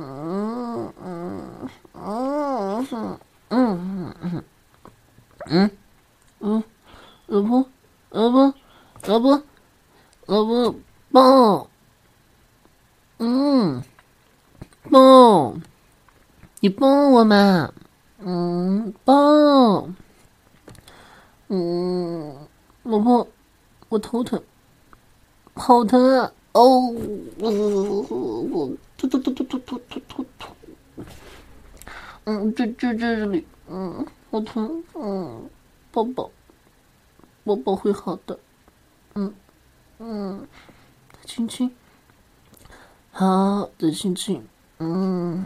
嗯嗯嗯嗯嗯嗯嗯，老婆，老婆，老婆，老婆，抱，嗯，抱，你抱我嘛，嗯，抱，嗯，老婆，我头疼，好疼啊！哦，我我我突突突突突突突突突，嗯，这这这里，嗯，好疼，嗯，宝宝，宝宝会好的，嗯嗯，亲亲，好，再亲亲，嗯，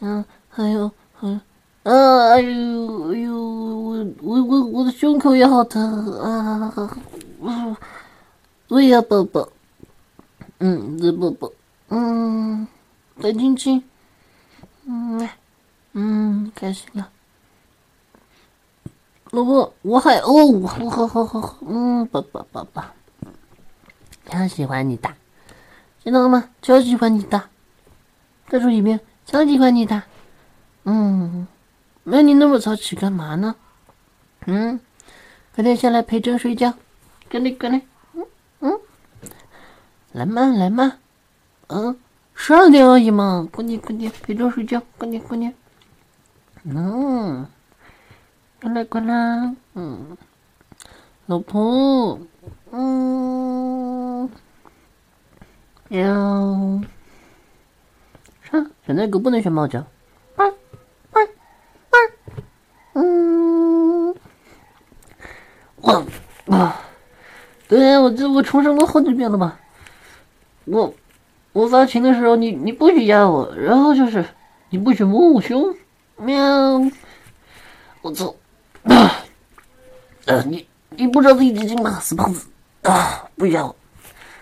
嗯，还有还有，啊，哎呦哎呦，我我我我的胸口也好疼啊，啊，对呀，宝宝。嗯，热宝宝，嗯，白晶晶，嗯，嗯，开心了，老婆，我还哦，好好好好好，嗯，宝宝宝宝，超喜欢你的，听到了吗？超喜欢你的，再说一遍，超喜欢你的，嗯，那你那么早起干嘛呢？嗯，快点下来陪朕睡觉，赶紧赶紧。来嘛来嘛，嗯，十二点而已嘛，快点快点陪着睡觉，快点快点，嗯，过来过来，嗯，老婆，嗯，喵，上，选那个不能选猫叫，嗯嗯嗯，哇。哇，对我这我重生了好几遍了吧？我我发情的时候，你你不许压我，然后就是你不许摸我胸，喵！我操！啊！呃，你你不知道自己几斤吗，死胖子！啊！不许压我，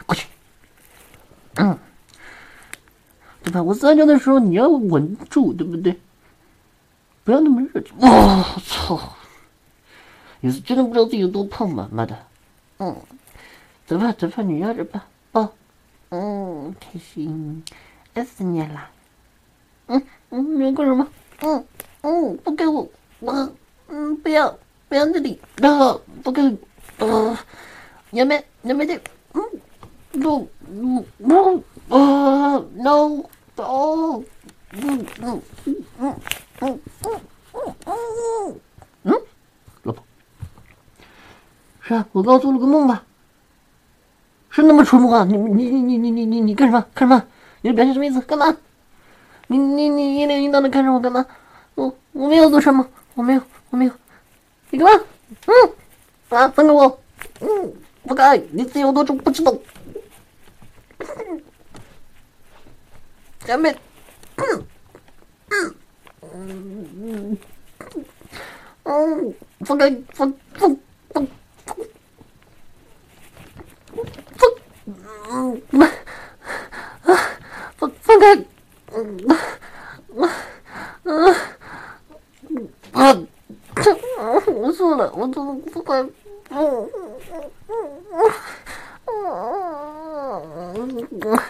过去！嗯，对吧？我撒娇的时候你要稳住，对不对？不要那么热情。我操！你是真的不知道自己有多胖吗？妈的！嗯，走吧走吧，你压着吧，抱。嗯，开心，爱死你了。嗯嗯，你要干什么？嗯嗯，不给我，我嗯不要不要这里，然后不给，呃，要没要没的，嗯不不不啊 no 哦嗯嗯嗯嗯嗯嗯嗯嗯，老婆，是啊，我刚做了个梦吧。是那么淳朴啊！你你你你你你你干什么？干什么？你的表情什么意思？干嘛？你你你一脸淫荡的看着我干嘛？我我没有做什么，我没有我没有。你干嘛？嗯啊，放开我！嗯，不该你自由多重不知道。咱们，嗯嗯嗯嗯，放开放放。个，嗯，啊，啊，我错了，我错了，不管，不，啊，啊，啊，啊。